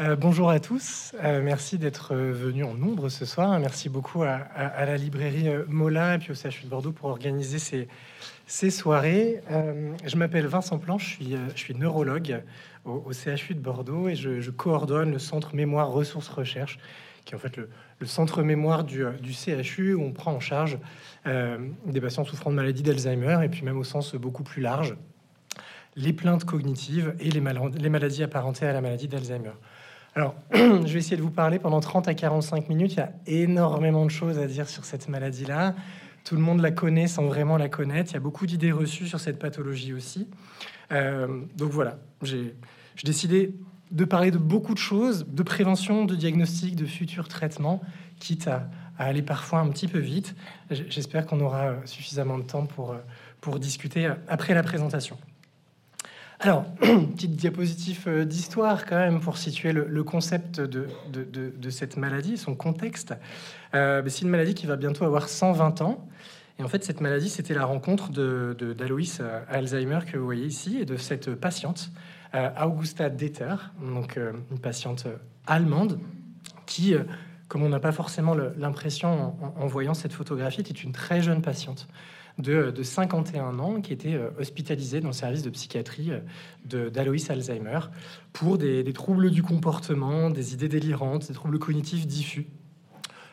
Euh, bonjour à tous, euh, merci d'être venus en nombre ce soir. Merci beaucoup à, la librairie euh, Mola et puis au CHU de Bordeaux pour organiser ces, ces soirées. je m'appelle Vincent Planche, je suis, neurologue au, CHU de Bordeaux et je, coordonne le centre Mémoire Ressources Recherche, qui est en fait le, centre mémoire du, CHU où on prend en charge des patients souffrant de maladie d'Alzheimer et puis même au sens beaucoup plus large, les plaintes cognitives et les maladies apparentées à la maladie d'Alzheimer. Alors, je vais essayer de vous parler pendant 30 à 45 minutes. Il y a énormément de choses à dire sur cette maladie-là. Tout le monde la connaît sans vraiment la connaître. Il y a beaucoup d'idées reçues sur cette pathologie aussi. Euh, donc voilà, j'ai décidé de parler de beaucoup de choses, de prévention, de diagnostic, de futurs traitements, quitte à, aller parfois un petit peu vite. J'espère qu'on aura suffisamment de temps pour, pour discuter après la présentation. Alors, petite diapositive euh, d'histoire quand même pour situer le, concept de, cette maladie, son contexte. Euh, c'est une maladie qui va bientôt avoir 120 ans. Et en fait, cette maladie, c'était la rencontre d'Aloïs euh, Alzheimer que vous voyez ici et de cette patiente, Augusta Deter, donc une patiente allemande qui, comme on n'a pas forcément l'impression en, en, voyant cette photographie, était une très jeune patiente de, 51 ans qui était euh, hospitalisé dans le service de psychiatrie euh, d'Aloïs Alzheimer pour des, troubles du comportement, des idées délirantes, des troubles cognitifs diffus.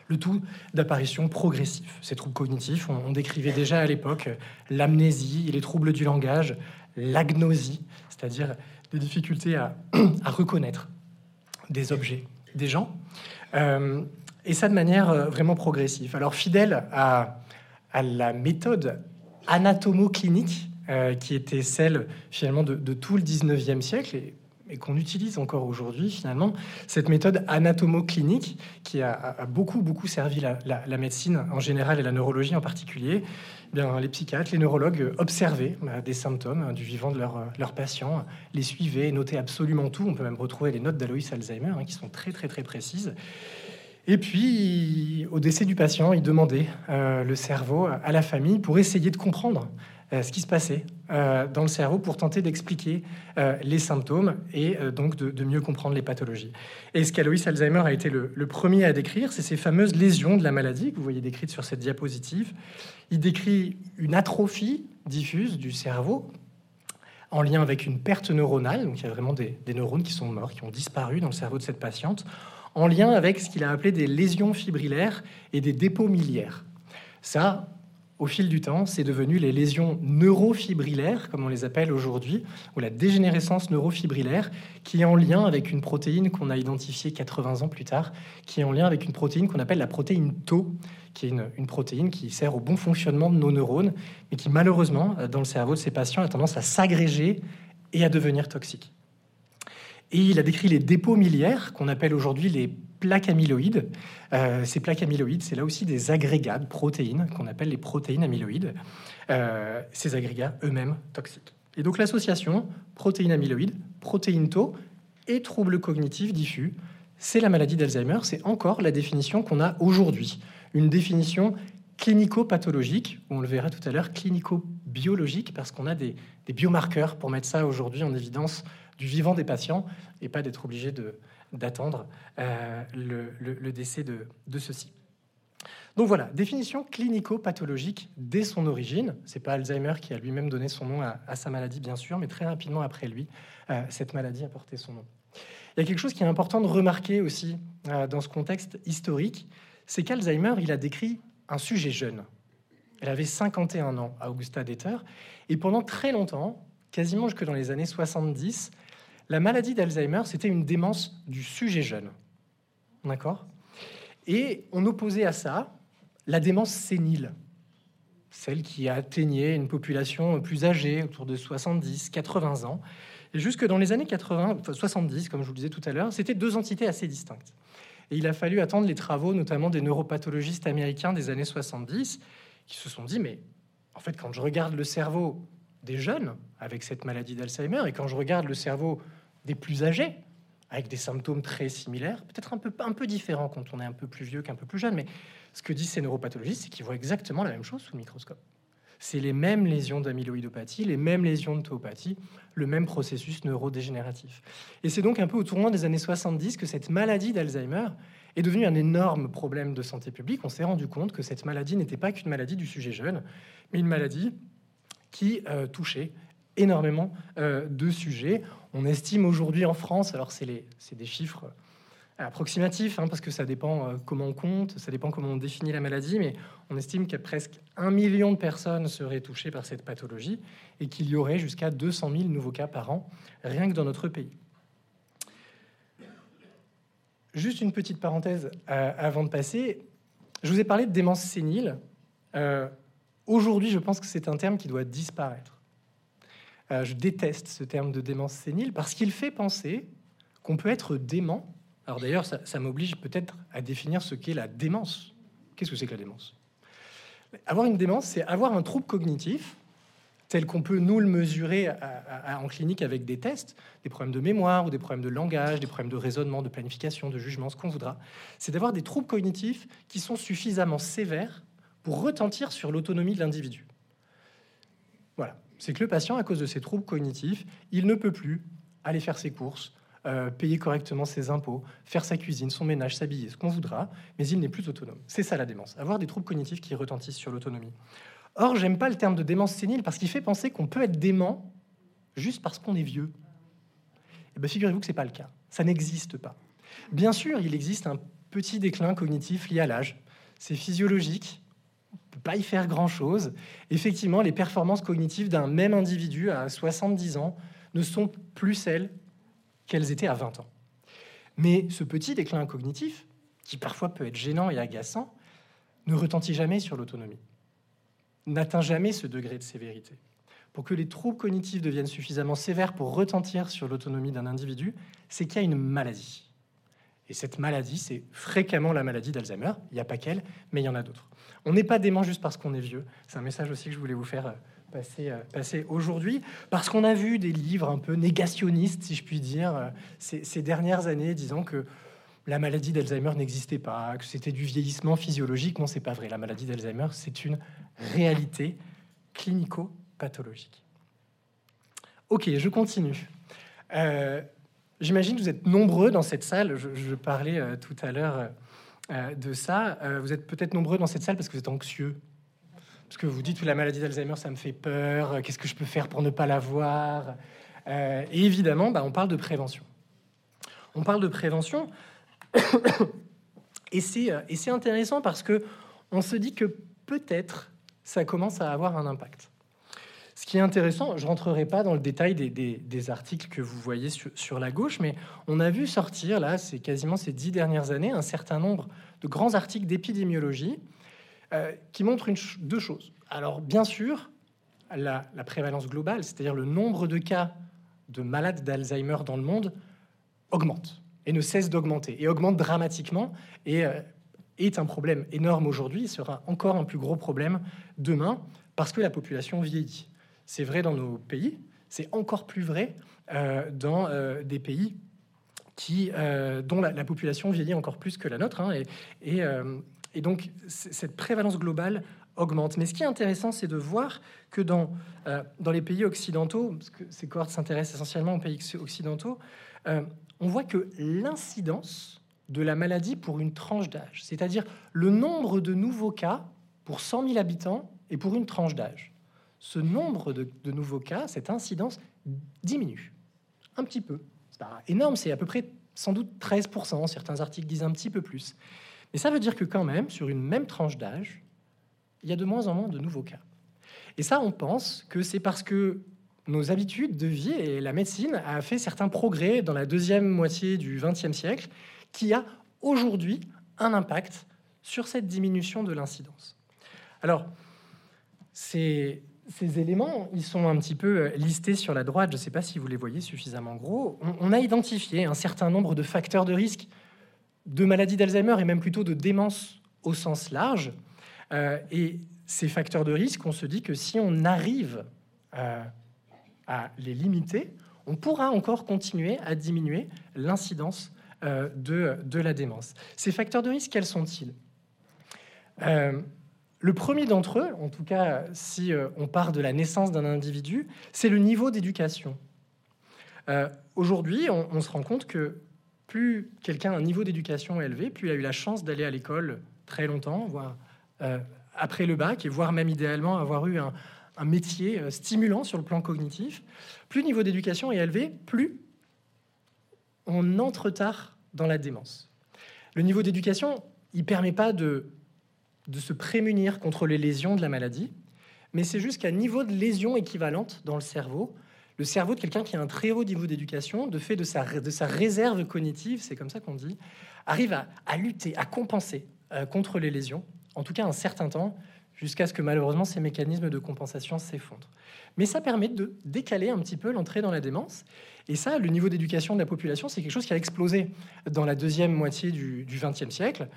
Le tout d'apparition progressive. Ces troubles cognitifs, on, décrivait déjà à l'époque l'amnésie les troubles du langage, l'agnosie, c'est-à-dire des difficultés à, reconnaître des objets, des gens, euh, et ça de manière vraiment progressive. Alors fidèle à à la méthode anatomo-clinique euh, qui était celle finalement de, tout le 19e siècle et, qu'on utilise encore aujourd'hui finalement, cette méthode anatomo-clinique qui a, beaucoup beaucoup servi la, médecine en général et la neurologie en particulier. Eh bien, les psychiatres, les neurologues observaient bah, des symptômes hein, du vivant de leurs leur patients, les suivaient, notaient absolument tout. On peut même retrouver les notes d'Aloïs Alzheimer hein, qui sont très très très précises. Et puis, au décès du patient, il demandait euh, le cerveau à la famille pour essayer de comprendre euh, ce qui se passait euh, dans le cerveau pour tenter d'expliquer les symptômes et donc de, mieux comprendre les pathologies. Et ce qu'Aloïs Alzheimer a été le, premier à décrire, c'est ces fameuses lésions de la maladie que vous voyez décrites sur cette diapositive. Il décrit une atrophie diffuse du cerveau en lien avec une perte neuronale, donc il y a vraiment des neurones qui sont morts, qui ont disparu dans le cerveau de cette patiente, en lien avec ce qu'il a appelé des lésions fibrillaires et des dépôts miliaires. Ça, au fil du temps, c'est devenu les lésions neurofibrillaires, comme on les appelle aujourd'hui, ou la dégénérescence neurofibrillaire, qui est en lien avec une protéine qu'on a identifiée 80 ans plus tard, qui est en lien avec une protéine qu'on appelle la protéine Tau, qui est une, une, protéine qui sert au bon fonctionnement de nos neurones, mais qui malheureusement, dans le cerveau de ces patients, a tendance à s'agréger et à devenir toxique. Et il a décrit les dépôts miliaires, qu'on appelle aujourd'hui les plaques amyloïdes. Euh, ces plaques amyloïdes, c'est là aussi des agrégats de protéines, qu'on appelle les protéines amyloïdes. Euh, ces agrégats eux-mêmes toxiques. Et donc l'association protéines amyloïdes, protéines tau et troubles cognitifs diffus, c'est la maladie d'Alzheimer. C'est encore la définition qu'on a aujourd'hui. Une définition clinico-pathologique, on le verra tout à l'heure, clinico-biologique, parce qu'on a des, des biomarqueurs pour mettre ça aujourd'hui en évidence du vivant des patients et pas d'être obligé d'attendre euh, le, décès de, de ceux-ci. Donc voilà, définition clinico-pathologique dès son origine. C'est pas Alzheimer qui a lui-même donné son nom à, sa maladie, bien sûr, mais très rapidement après lui, euh, cette maladie a porté son nom. Il y a quelque chose qui est important de remarquer aussi euh, dans ce contexte historique, c'est qu'Alzheimer, il a décrit un sujet jeune. Elle avait 51 ans, Augusta Deter, et pendant très longtemps, quasiment jusque dans les années 70, la maladie d'Alzheimer, c'était une démence du sujet jeune. D'accord? Et on opposait à ça la démence sénile, celle qui atteignait une population plus âgée, autour de 70, 80 ans. Et jusque dans les années 80, 70, comme je vous le disais tout à l'heure, c'était deux entités assez distinctes. Et il a fallu attendre les travaux, notamment des neuropathologistes américains des années 70, qui se sont dit, mais en fait, quand je regarde le cerveau des jeunes avec cette maladie d'Alzheimer, et quand je regarde le cerveau des plus âgés, avec des symptômes très similaires, peut-être un peu, un peu différents quand on est un peu plus vieux qu'un peu plus jeune, mais ce que disent ces neuropathologistes, c'est qu'ils voient exactement la même chose sous le microscope. C'est les mêmes lésions d'amyloïdopathie, les mêmes lésions de tauopathie, le même processus neurodégénératif. Et c'est donc un peu au tournant des années 70 que cette maladie d'Alzheimer est devenue un énorme problème de santé publique. On s'est rendu compte que cette maladie n'était pas qu'une maladie du sujet jeune, mais une maladie qui euh, touchait énormément euh, de sujets. On estime aujourd'hui en France, alors c'est des chiffres approximatifs, hein, parce que ça dépend euh, comment on compte, ça dépend comment on définit la maladie, mais on estime a presque un million de personnes seraient touchées par cette pathologie et qu'il y aurait jusqu'à 200 000 nouveaux cas par an, rien que dans notre pays. Juste une petite parenthèse avant de passer. Je vous ai parlé de démence sénile. Aujourd'hui, je pense que c'est un terme qui doit disparaître. Euh, je déteste ce terme de démence sénile parce qu'il fait penser qu'on peut être dément. Alors d'ailleurs, ça, m'oblige peut-être à définir ce qu'est la démence. Qu'est-ce que c'est que la démence? Avoir une démence, c'est avoir un trouble cognitif tel qu'on peut nous le mesurer en clinique avec des tests, des problèmes de mémoire ou des problèmes de langage, des problèmes de raisonnement, de planification, de jugement, ce qu'on voudra, c'est d'avoir des troubles cognitifs qui sont suffisamment sévères pour retentir sur l'autonomie de l'individu. Voilà c'est que le patient, à cause de ses troubles cognitifs, il ne peut plus aller faire ses courses, euh, payer correctement ses impôts, faire sa cuisine, son ménage, s'habiller, ce qu'on voudra, mais il n'est plus autonome. C'est ça la démence, avoir des troubles cognitifs qui retentissent sur l'autonomie. Or, j'aime pas le terme de démence sénile parce qu'il fait penser qu'on peut être dément juste parce qu'on est vieux. Eh bien, figurez-vous que c'est pas le cas. Ça n'existe pas. Bien sûr, il existe un petit déclin cognitif lié à l'âge. C'est physiologique, peut pas y faire grand-chose. Effectivement, les performances cognitives d'un même individu à 70 ans ne sont plus celles qu'elles étaient à 20 ans. Mais ce petit déclin cognitif, qui parfois peut être gênant et agaçant, ne retentit jamais sur l'autonomie, n'atteint jamais ce degré de sévérité. Pour que les troubles cognitifs deviennent suffisamment sévères pour retentir sur l'autonomie d'un individu, c'est qu'il y a une maladie. Et cette maladie, c'est fréquemment la maladie d'Alzheimer. Il n'y a pas qu'elle, mais il y en a d'autres. On n'est pas dément juste parce qu'on est vieux. C'est un message aussi que je voulais vous faire euh, passer, euh, passer aujourd'hui, parce qu'on a vu des livres un peu négationnistes, si je puis dire, euh, ces, dernières années, disant que la maladie d'Alzheimer n'existait pas, que c'était du vieillissement physiologique. Non, c'est pas vrai. La maladie d'Alzheimer, c'est une réalité clinico-pathologique. Ok, je continue. J'imagine que vous êtes nombreux dans cette salle. Je, parlais tout à l'heure euh, de ça. Euh, vous êtes peut-être nombreux dans cette salle parce que vous êtes anxieux. Parce que vous dites que la maladie d'Alzheimer, ça me fait peur. Euh, qu'est-ce que je peux faire pour ne pas l'avoir Et évidemment, bah, on parle de prévention. On parle de prévention. et c'est intéressant parce que on se dit que peut-être ça commence à avoir un impact. Ce qui est intéressant, je rentrerai pas dans le détail des, articles que vous voyez sur, la gauche, mais on a vu sortir, là, c'est quasiment ces dix dernières années, un certain nombre de grands articles d'épidémiologie euh, qui montrent deux choses. Alors, bien sûr, la, prévalence globale, c'est-à-dire le nombre de cas de malades d'Alzheimer dans le monde, augmente et ne cesse d'augmenter, et augmente dramatiquement, et euh, est un problème énorme aujourd'hui, sera encore un plus gros problème demain, parce que la population vieillit. C'est vrai dans nos pays, c'est encore plus vrai euh, dans euh, des pays euh, dont la, population vieillit encore plus que la nôtre. Hein, et, et, donc, cette prévalence globale augmente. Mais ce qui est intéressant, c'est de voir que dans, dans les pays occidentaux, parce que ces cohortes s'intéressent essentiellement aux pays occidentaux, on voit que l'incidence de la maladie pour une tranche d'âge, c'est-à-dire le nombre de nouveaux cas pour 100 000 habitants et pour une tranche d'âge, ce nombre de, nouveaux cas, cette incidence diminue un petit peu. C'est pas énorme, c'est à peu près sans doute 13%, certains articles disent un petit peu plus. Mais ça veut dire que quand même, sur une même tranche d'âge, il y a de moins en moins de nouveaux cas. Et ça, on pense que c'est parce que nos habitudes de vie et la médecine a fait certains progrès dans la deuxième moitié du XXe siècle qui a aujourd'hui un impact sur cette diminution de l'incidence. Alors, c'est ces éléments, ils sont un petit peu euh, listés sur la droite. Je ne sais pas si vous les voyez suffisamment gros. On, a identifié un certain nombre de facteurs de risque de maladie d'Alzheimer et même plutôt de démence au sens large. Euh, et ces facteurs de risque, on se dit que si on arrive euh, à les limiter, on pourra encore continuer à diminuer l'incidence de, de, la démence. Ces facteurs de risque, quels sont-ils? Le premier d'entre eux, en tout cas si euh, on part de la naissance d'un individu, c'est le niveau d'éducation. Euh, aujourd'hui, on, se rend compte que plus quelqu'un a un niveau d'éducation élevé, plus il a eu la chance d'aller à l'école très longtemps, voire euh, après le bac, et voire même idéalement avoir eu un, un métier stimulant sur le plan cognitif, plus le niveau d'éducation est élevé, plus on entre tard dans la démence. Le niveau d'éducation, il permet pas de de se prémunir contre les lésions de la maladie, mais c'est juste qu'à niveau de lésion équivalente dans le cerveau, le cerveau de quelqu'un qui a un très haut niveau d'éducation, de fait de sa, de sa réserve cognitive, c'est comme ça qu'on dit, arrive à, lutter, à compenser euh, contre les lésions, en tout cas un certain temps, jusqu'à ce que malheureusement ces mécanismes de compensation s'effondrent. Mais ça permet de décaler un petit peu l'entrée dans la démence. Et ça, le niveau d'éducation de la population, c'est quelque chose qui a explosé dans la deuxième moitié du XXe siècle.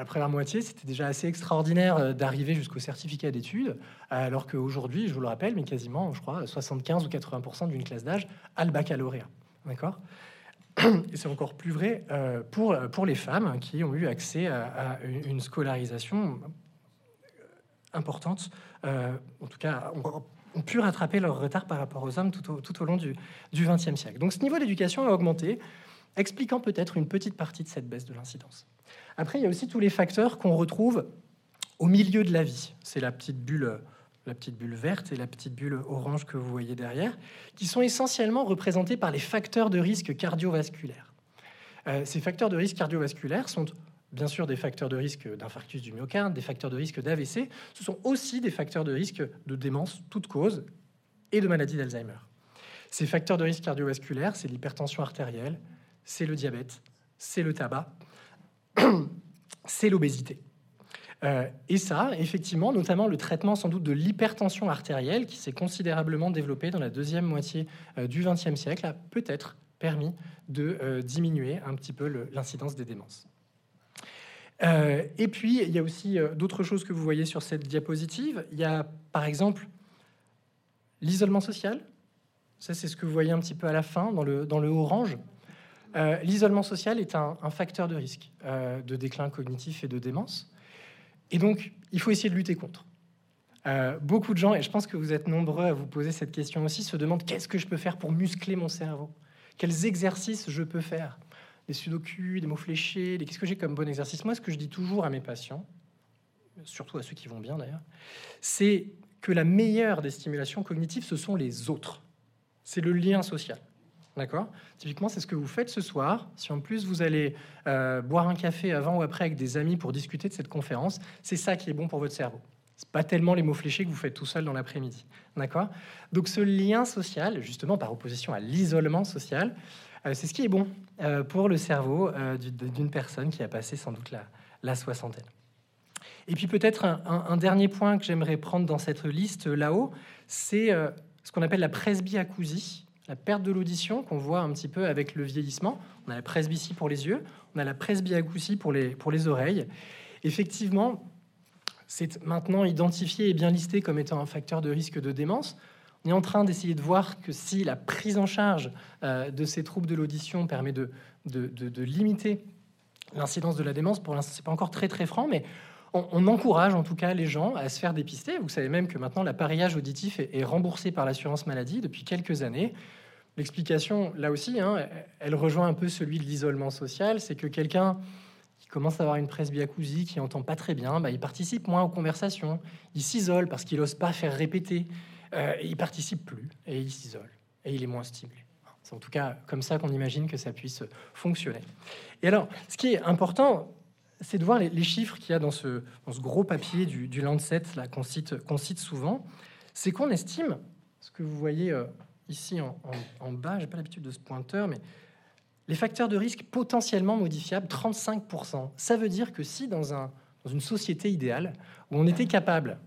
La première moitié, c'était déjà assez extraordinaire euh, d'arriver jusqu'au certificat d'études, alors qu'aujourd'hui, je vous le rappelle, mais quasiment, je crois, 75 ou 80% d'une classe d'âge a le baccalauréat. D'accord? Et c'est encore plus vrai euh, pour, pour les femmes qui ont eu accès à, une scolarisation importante, euh, en tout cas, ont, pu rattraper leur retard par rapport aux hommes tout au, tout au long du XXe siècle. Donc ce niveau d'éducation a augmenté, expliquant peut-être une petite partie de cette baisse de l'incidence. Après, il y a aussi tous les facteurs qu'on retrouve au milieu de la vie. C'est la petite bulle, bulle verte et la petite bulle orange que vous voyez derrière, qui sont essentiellement représentés par les facteurs de risque cardiovasculaire. Euh, ces facteurs de risque cardiovasculaire sont bien sûr des facteurs de risque d'infarctus du myocarde, des facteurs de risque d'AVC, ce sont aussi des facteurs de risque de démence, toute cause, et de maladie d'Alzheimer. Ces facteurs de risque cardiovasculaire, c'est l'hypertension artérielle, c'est le diabète, c'est le tabac, c'est l'obésité. Euh, et ça, effectivement, notamment le traitement sans doute de l'hypertension artérielle, qui s'est considérablement développé dans la deuxième moitié euh, du XXe siècle, a peut-être permis de euh, diminuer un petit peu l'incidence des démences. et puis, il y a aussi d'autres choses que vous voyez sur cette diapositive. Il y a, par exemple, l'isolement social. Ça, c'est ce que vous voyez un petit peu à la fin, dans le, dans le orange. Euh, l'isolement social est un, facteur de risque euh, de déclin cognitif et de démence. Et donc, il faut essayer de lutter contre. Euh, beaucoup de gens, et je pense que vous êtes nombreux à vous poser cette question aussi, se demandent qu'est-ce que je peux faire pour muscler mon cerveau? Quels exercices je peux faire? Des sudoku, des mots fléchés, qu'est-ce que j'ai comme bon exercice? Moi, ce que je dis toujours à mes patients, surtout à ceux qui vont bien d'ailleurs, c'est que la meilleure des stimulations cognitives, ce sont les autres. C'est le lien social. D'accord? Typiquement, c'est ce que vous faites ce soir. Si en plus vous allez euh, boire un café avant ou après avec des amis pour discuter de cette conférence, c'est ça qui est bon pour votre cerveau. C'est pas tellement les mots fléchés que vous faites tout seul dans l'après-midi. D'accord? Donc ce lien social, justement par opposition à l'isolement social, euh, c'est ce qui est bon euh, pour le cerveau d'une personne qui a passé sans doute la, soixantaine. Et puis peut-être un, un, dernier point que j'aimerais prendre dans cette liste là-haut, c'est ce qu'on appelle la presbyacousie la perte de l'audition qu'on voit un petit peu avec le vieillissement. On a la presbytie pour les yeux, on a la presbyacousie pour les, pour les oreilles. Effectivement, c'est maintenant identifié et bien listé comme étant un facteur de risque de démence. On est en train d'essayer de voir que si la prise en charge euh, de ces troubles de l'audition permet de, de, limiter l'incidence de la démence, pour l'instant, c'est pas encore très très franc, mais on, encourage en tout cas les gens à se faire dépister. Vous savez même que maintenant l'appareillage auditif est remboursé par l'assurance maladie depuis quelques années. L'explication, là aussi, hein, elle rejoint un peu celui de l'isolement social, c'est que quelqu'un qui commence à avoir une presbyacousie, qui entend pas très bien, bah, il participe moins aux conversations, il s'isole parce qu'il n'ose pas faire répéter, euh, il participe plus et il s'isole et il est moins stimulé. C'est en tout cas comme ça qu'on imagine que ça puisse fonctionner. Et alors, ce qui est important, c'est de voir les, chiffres qu'il y a dans ce, gros papier du, Lancet qu'on cite, cite souvent. C'est qu'on estime, ce que vous voyez euh, ici en, en, bas, j'ai pas l'habitude de ce pointeur, mais les facteurs de risque potentiellement modifiables, 35%. Ça veut dire que si dans, un, dans une société idéale, où on était capable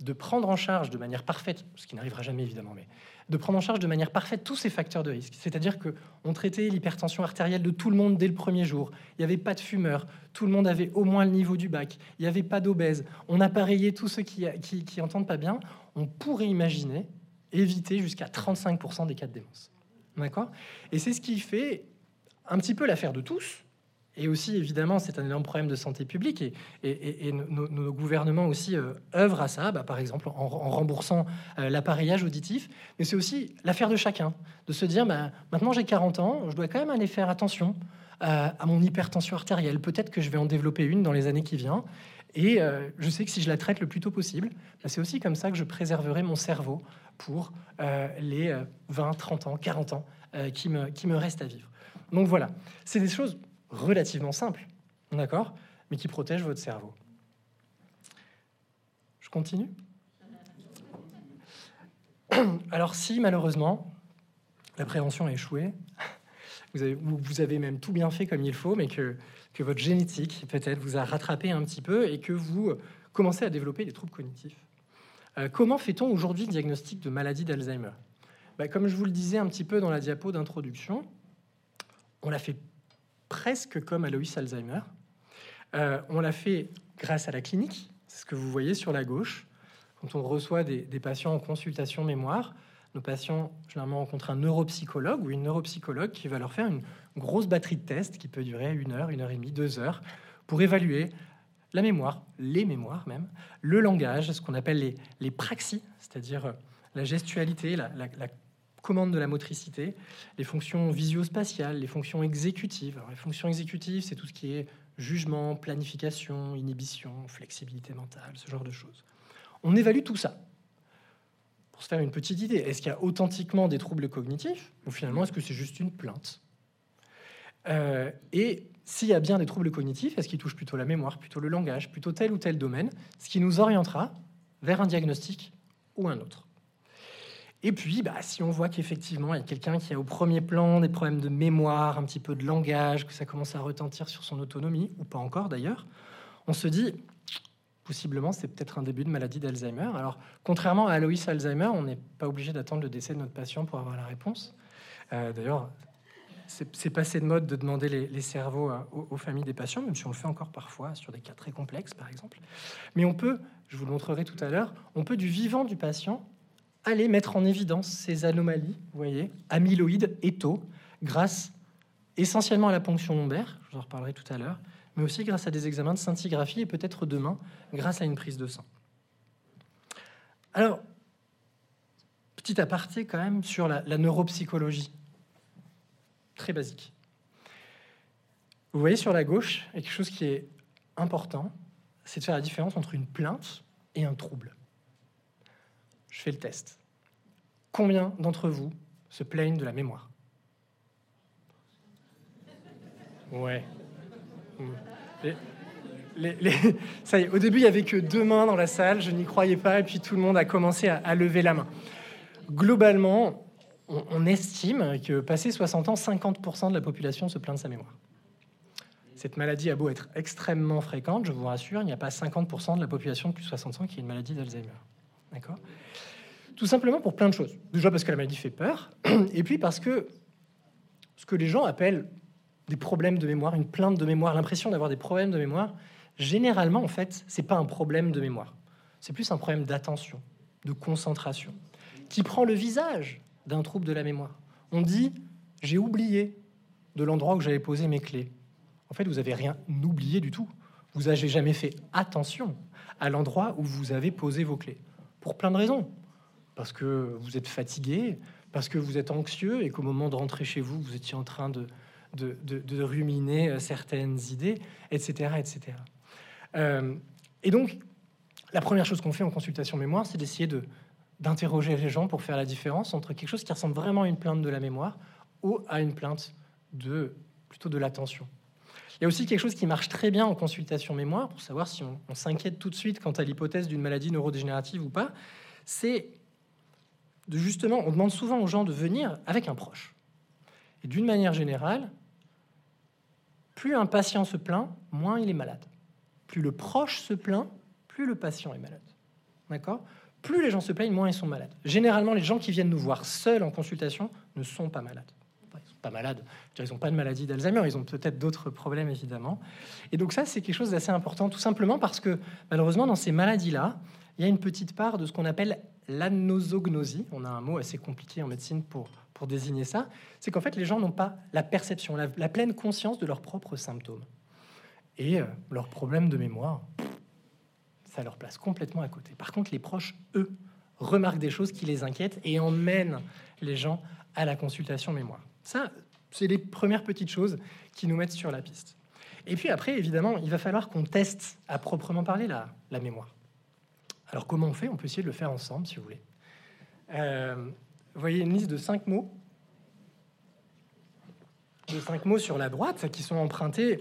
de prendre en charge de manière parfaite, ce qui n'arrivera jamais évidemment, mais de prendre en charge de manière parfaite tous ces facteurs de risque. C'est-à-dire que on traitait l'hypertension artérielle de tout le monde dès le premier jour. Il n'y avait pas de fumeurs, tout le monde avait au moins le niveau du bac, il n'y avait pas d'obèses. On appareillait tous ceux qui, qui, qui entendent pas bien. On pourrait imaginer éviter jusqu'à 35% des cas de démence. D'accord? Et c'est ce qui fait un petit peu l'affaire de tous, Et aussi, évidemment, c'est un énorme problème de santé publique et, nos, gouvernements aussi euh, œuvrent à ça, bah, par exemple en, remboursant euh, l'appareillage auditif. Mais c'est aussi l'affaire de chacun, de se dire, bah, maintenant j'ai 40 ans, je dois quand même aller faire attention euh, à mon hypertension artérielle. Peut-être que je vais en développer une dans les années qui viennent. Et je sais que si je la traite le plus tôt possible, bah, c'est aussi comme ça que je préserverai mon cerveau pour les 20, 30 ans, 40 ans qui, me, qui me restent à vivre. Donc voilà, c'est des choses relativement simple, d'accord Mais qui protège votre cerveau. Je continue Alors si malheureusement la prévention a échoué, vous avez, vous avez même tout bien fait comme il faut, mais que, que votre génétique peut-être vous a rattrapé un petit peu et que vous commencez à développer des troubles cognitifs. Euh, comment fait-on aujourd'hui le diagnostic de maladie d'Alzheimer? Bah, Comme je vous le disais un petit peu dans la diapo d'introduction, on l'a fait presque comme Alois Alzheimer. Euh, on l'a fait grâce à la clinique, c'est ce que vous voyez sur la gauche. Quand on reçoit des, patients en consultation mémoire, nos patients généralement rencontrent un neuropsychologue ou une neuropsychologue qui va leur faire une grosse batterie de tests qui peut durer une heure, une heure et demie, deux heures, pour évaluer la mémoire, les mémoires même, le langage, ce qu'on appelle les, les c'est-à-dire la gestualité, la, la, la commande de la motricité, les fonctions visio-spatiales, les fonctions exécutives. les fonctions exécutives, c'est tout ce qui est jugement, planification, inhibition, flexibilité mentale, ce genre de choses. On évalue tout ça pour se faire une petite idée. Est-ce qu'il y a authentiquement des troubles cognitifs ou finalement est-ce que c'est juste une plainte? Euh, Et s'il y a bien des troubles cognitifs, est-ce qu'ils touchent plutôt la mémoire, plutôt le langage, plutôt tel ou tel domaine, ce qui nous orientera vers un diagnostic ou un autre. Et puis, bah, si on voit qu'effectivement, il y a quelqu'un qui a au premier plan des problèmes de mémoire, un petit peu de langage, que ça commence à retentir sur son autonomie, ou pas encore d'ailleurs, on se dit, possiblement, c'est peut-être un début de maladie d'Alzheimer. Alors, contrairement à Alois Alzheimer, on n'est pas obligé d'attendre le décès de notre patient pour avoir la réponse. Euh, d'ailleurs, c'est passé de mode de demander les, cerveaux aux, aux, familles des patients, même si on le fait encore parfois sur des cas très complexes, par exemple. Mais on peut, je vous le montrerai tout à l'heure, on peut du vivant du patient aller mettre en évidence ces anomalies, vous voyez, amyloïdes et taux, grâce essentiellement à la ponction lombaire, je vous en reparlerai tout à l'heure, mais aussi grâce à des examens de scintigraphie et peut-être demain grâce à une prise de sang. Alors, petit aparté quand même sur la neuropsychologie, très basique. Vous voyez sur la gauche, il y a quelque chose qui est important, c'est de faire la différence entre une plainte et un trouble. Je fais le test. Combien d'entre vous se plaignent de la mémoire? Ouais. Ça y est, au début, il n'y avait que deux mains dans la salle, je n'y croyais pas, et puis tout le monde a commencé à, lever la main. Globalement, on, estime que passé 60 ans, 50% de la population se plaint de sa mémoire. Cette maladie a beau être extrêmement fréquente, je vous rassure, il n'y a pas 50% de la population de plus de 60 ans qui a une maladie d'Alzheimer. D'accord? Tout simplement pour plein de choses. Déjà parce que la maladie fait peur, et puis parce que ce que les gens appellent des problèmes de mémoire, une plainte de mémoire, l'impression d'avoir des problèmes de mémoire, généralement, en fait, c'est pas un problème de mémoire. C'est plus un problème d'attention, de concentration, qui prend le visage d'un trouble de la mémoire. On dit j'ai oublié de l'endroit où j'avais posé mes clés. En fait, vous n'avez rien oublié du tout. Vous n'avez jamais fait attention à l'endroit où vous avez posé vos clés pour plein de raisons. Parce que vous êtes fatigué, parce que vous êtes anxieux et qu'au moment de rentrer chez vous, vous étiez en train de, de, ruminer euh, certaines idées, etc. etc. Euh, et donc, la première chose qu'on fait en consultation mémoire, c'est d'essayer de, d'interroger les gens pour faire la différence entre quelque chose qui ressemble vraiment à une plainte de la mémoire ou à une plainte de plutôt de l'attention. Il y a aussi quelque chose qui marche très bien en consultation mémoire pour savoir si on, s'inquiète tout de suite quant à l'hypothèse d'une maladie neurodégénérative ou pas. C'est de justement, on demande souvent aux gens de venir avec un proche. Et d'une manière générale, plus un patient se plaint, moins il est malade. Plus le proche se plaint, plus le patient est malade. D'accord? Plus les gens se plaignent, moins ils sont malades. Généralement, les gens qui viennent nous voir seuls en consultation ne sont pas malades pas malades. Ils n'ont pas de maladie d'Alzheimer, ils ont peut-être d'autres problèmes évidemment. Et donc ça, c'est quelque chose d'assez important, tout simplement parce que malheureusement, dans ces maladies-là, il y a une petite part de ce qu'on appelle l'anosognosie. On a un mot assez compliqué en médecine pour, pour désigner ça, c'est qu'en fait, les gens n'ont pas la perception, la, pleine conscience de leurs propres symptômes. Et euh, leurs problèmes de mémoire, ça leur place complètement à côté. Par contre, les proches, eux, remarquent des choses qui les inquiètent et emmènent les gens à la consultation mémoire. Ça, c'est les premières petites choses qui nous mettent sur la piste. Et puis après, évidemment, il va falloir qu'on teste à proprement parler la, mémoire. Alors comment on fait? On peut essayer de le faire ensemble, si vous voulez. Euh, vous voyez une liste de cinq mots, de cinq mots sur la droite, qui sont empruntés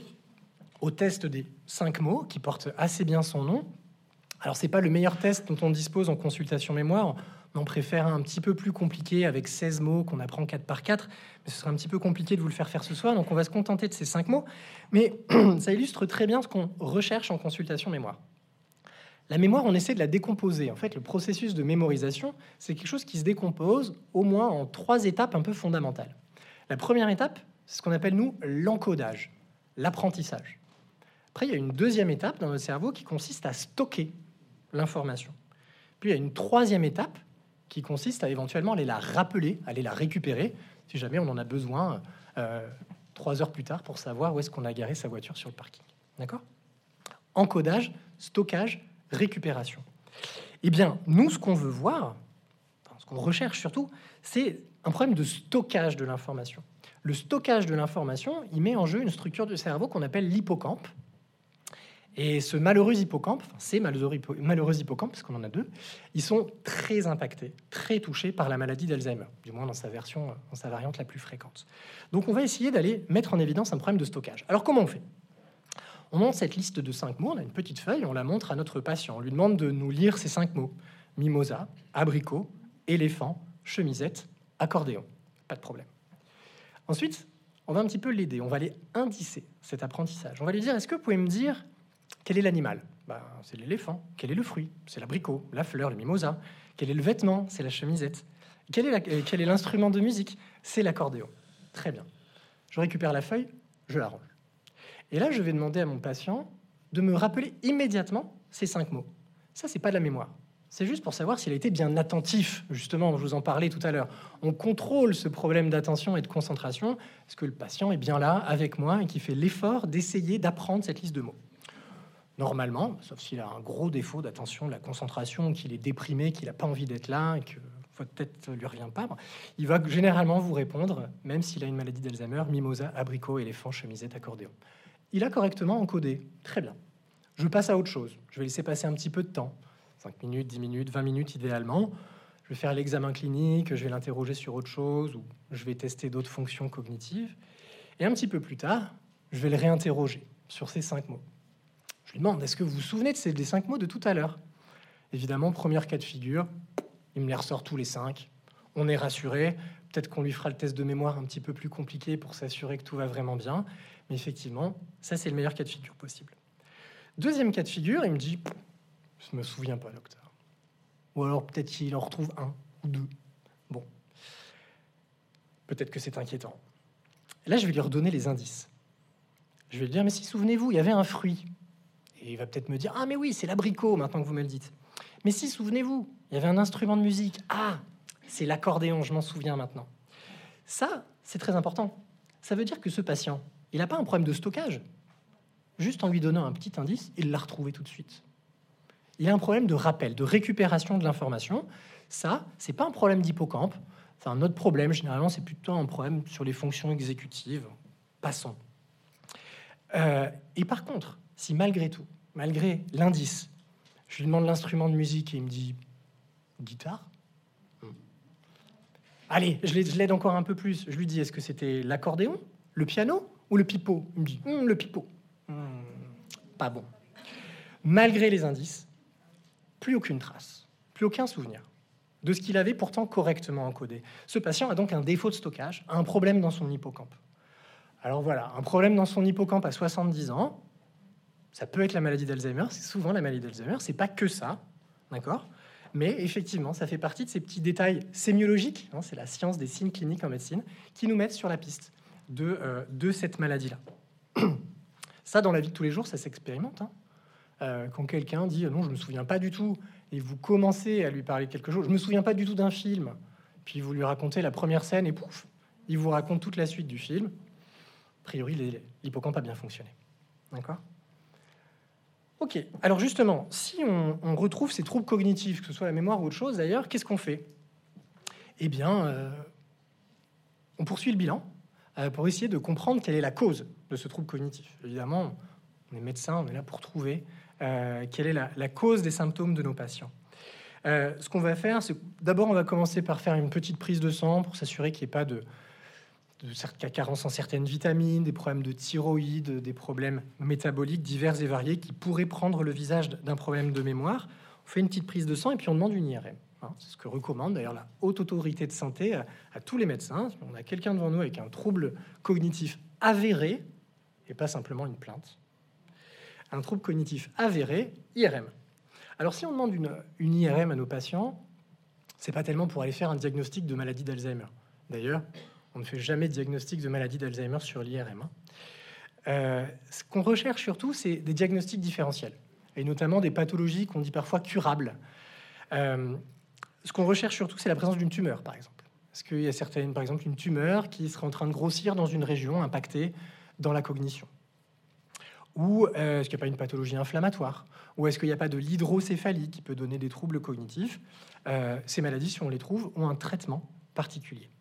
au test des cinq mots, qui porte assez bien son nom. Alors c'est pas le meilleur test dont on dispose en consultation mémoire. On préfère un petit peu plus compliqué avec 16 mots qu'on apprend 4 par 4, mais ce sera un petit peu compliqué de vous le faire faire ce soir, donc on va se contenter de ces 5 mots. Mais ça illustre très bien ce qu'on recherche en consultation mémoire. La mémoire, on essaie de la décomposer. En fait, le processus de mémorisation, c'est quelque chose qui se décompose au moins en trois étapes un peu fondamentales. La première étape, c'est ce qu'on appelle, nous, l'encodage, l'apprentissage. Après, il y a une deuxième étape dans notre cerveau qui consiste à stocker l'information. Puis il y a une troisième étape qui consiste à éventuellement aller la rappeler, aller la récupérer, si jamais on en a besoin euh, trois heures plus tard pour savoir où est-ce qu'on a garé sa voiture sur le parking. D'accord? Encodage, stockage, récupération. Eh bien, nous, ce qu'on veut voir, ce qu'on recherche surtout, c'est un problème de stockage de l'information. Le stockage de l'information, il met en jeu une structure du cerveau qu'on appelle l'hippocampe, et ce malheureux hippocampe, ces malheureux, hippocampes, parce qu'on en a deux, ils sont très impactés, très touchés par la maladie d'Alzheimer, du moins dans sa version, dans sa variante la plus fréquente. Donc on va essayer d'aller mettre en évidence un problème de stockage. Alors comment on fait? On monte cette liste de cinq mots, on a une petite feuille, on la montre à notre patient. On lui demande de nous lire ces cinq mots. Mimosa, abricot, éléphant, chemisette, accordéon. Pas de problème. Ensuite, on va un petit peu l'aider, on va aller indicer cet apprentissage. On va lui dire, est-ce que vous pouvez me dire quel est l'animal? Ben, C'est l'éléphant. Quel est le fruit? C'est l'abricot, la fleur, le mimosa. Quel est le vêtement? C'est la chemisette. Quel est l'instrument de musique? C'est l'accordéon. Très bien. Je récupère la feuille, je la range. Et là, je vais demander à mon patient de me rappeler immédiatement ces cinq mots. Ça, c'est pas de la mémoire. C'est juste pour savoir s'il a été bien attentif, justement, je vous en parlais tout à l'heure. On contrôle ce problème d'attention et de concentration. Est-ce que le patient est bien là avec moi et qui fait l'effort d'essayer d'apprendre cette liste de mots? Normalement, sauf s'il a un gros défaut d'attention, de la concentration, qu'il est déprimé, qu'il n'a pas envie d'être là et que votre tête lui revient pas, il va généralement vous répondre, même s'il a une maladie d'Alzheimer, mimosa, abricot, éléphant, chemisette, accordéon. Il a correctement encodé. Très bien. Je passe à autre chose. Je vais laisser passer un petit peu de temps. 5 minutes, 10 minutes, 20 minutes idéalement. Je vais faire l'examen clinique, je vais l'interroger sur autre chose ou je vais tester d'autres fonctions cognitives. Et un petit peu plus tard, je vais le réinterroger sur ces cinq mots. Je lui demande, est-ce que vous vous souvenez de ces des cinq mots de tout à l'heure? Évidemment, première cas de figure, il me les ressort tous les cinq. On est rassuré. Peut-être qu'on lui fera le test de mémoire un petit peu plus compliqué pour s'assurer que tout va vraiment bien. Mais effectivement, ça, c'est le meilleur cas de figure possible. Deuxième cas de figure, il me dit, je me souviens pas, docteur. Ou alors peut-être qu'il en retrouve un ou deux. Bon. Peut-être que c'est inquiétant. Là, je vais lui redonner les indices. Je vais lui dire, mais si souvenez-vous, il y avait un fruit. Il va peut-être me dire Ah, mais oui, c'est l'abricot maintenant que vous me le dites. Mais si, souvenez-vous, il y avait un instrument de musique. Ah, c'est l'accordéon, je m'en souviens maintenant. Ça, c'est très important. Ça veut dire que ce patient, il n'a pas un problème de stockage. Juste en lui donnant un petit indice, il l'a retrouvé tout de suite. Il a un problème de rappel, de récupération de l'information. Ça, c'est pas un problème d'hippocampe. C'est un autre problème. Généralement, c'est plutôt un problème sur les fonctions exécutives. Passons. Euh, et par contre, si malgré tout, malgré l'indice, je lui demande l'instrument de musique et il me dit guitare. Hmm. Allez, je l'aide encore un peu plus. Je lui dis est-ce que c'était l'accordéon, le piano ou le pipeau? Il me dit hmm, le pipeau. Hmm, pas bon. Malgré les indices, plus aucune trace, plus aucun souvenir de ce qu'il avait pourtant correctement encodé. Ce patient a donc un défaut de stockage, un problème dans son hippocampe. Alors voilà, un problème dans son hippocampe à 70 ans, ça peut être la maladie d'Alzheimer, c'est souvent la maladie d'Alzheimer, c'est pas que ça, d'accord? Mais effectivement, ça fait partie de ces petits détails sémiologiques, hein, c'est la science des signes cliniques en médecine, qui nous mettent sur la piste de, euh, cette maladie-là. Ça, dans la vie de tous les jours, ça s'expérimente. Hein. Euh, quand quelqu'un dit non, je me souviens pas du tout, et vous commencez à lui parler quelque chose, je me souviens pas du tout d'un film, puis vous lui racontez la première scène et pouf, il vous raconte toute la suite du film. A priori, l'hippocampe a bien fonctionné. D'accord? Ok, alors justement, si on, retrouve ces troubles cognitifs, que ce soit la mémoire ou autre chose d'ailleurs, qu'est-ce qu'on fait? Eh bien, euh, on poursuit le bilan euh, pour essayer de comprendre quelle est la cause de ce trouble cognitif. Évidemment, on est médecin, on est là pour trouver euh, quelle est la, cause des symptômes de nos patients. Ce qu'on va faire, c'est d'abord, on va commencer par faire une petite prise de sang pour s'assurer qu'il n'y ait pas de, de carence en certaines vitamines, des problèmes de thyroïde, des problèmes métaboliques divers et variés qui pourraient prendre le visage d'un problème de mémoire. On fait une petite prise de sang et puis on demande une IRM. Hein. c'est ce que recommande d'ailleurs la haute autorité de santé à, à tous les médecins. On a quelqu'un devant nous avec un trouble cognitif avéré et pas simplement une plainte. Un trouble cognitif avéré, IRM. Alors, si on demande une, IRM à nos patients, c'est pas tellement pour aller faire un diagnostic de maladie d'Alzheimer. D'ailleurs, on ne fait jamais diagnostic de maladie d'Alzheimer sur l'IRM. Hein. Euh, ce qu'on recherche surtout, c'est des diagnostics différentiels, et notamment des pathologies qu'on dit parfois curables. Euh, ce qu'on recherche surtout, c'est la présence d'une tumeur, par exemple. Est-ce qu'il y a certaines, par exemple, une tumeur qui serait en train de grossir dans une région impactée dans la cognition ou euh, est-ce qu'il n'y a pas une pathologie inflammatoire? Ou est-ce qu'il n'y a pas de l'hydrocéphalie qui peut donner des troubles cognitifs? Ces maladies, si on les trouve, ont un traitement particulier.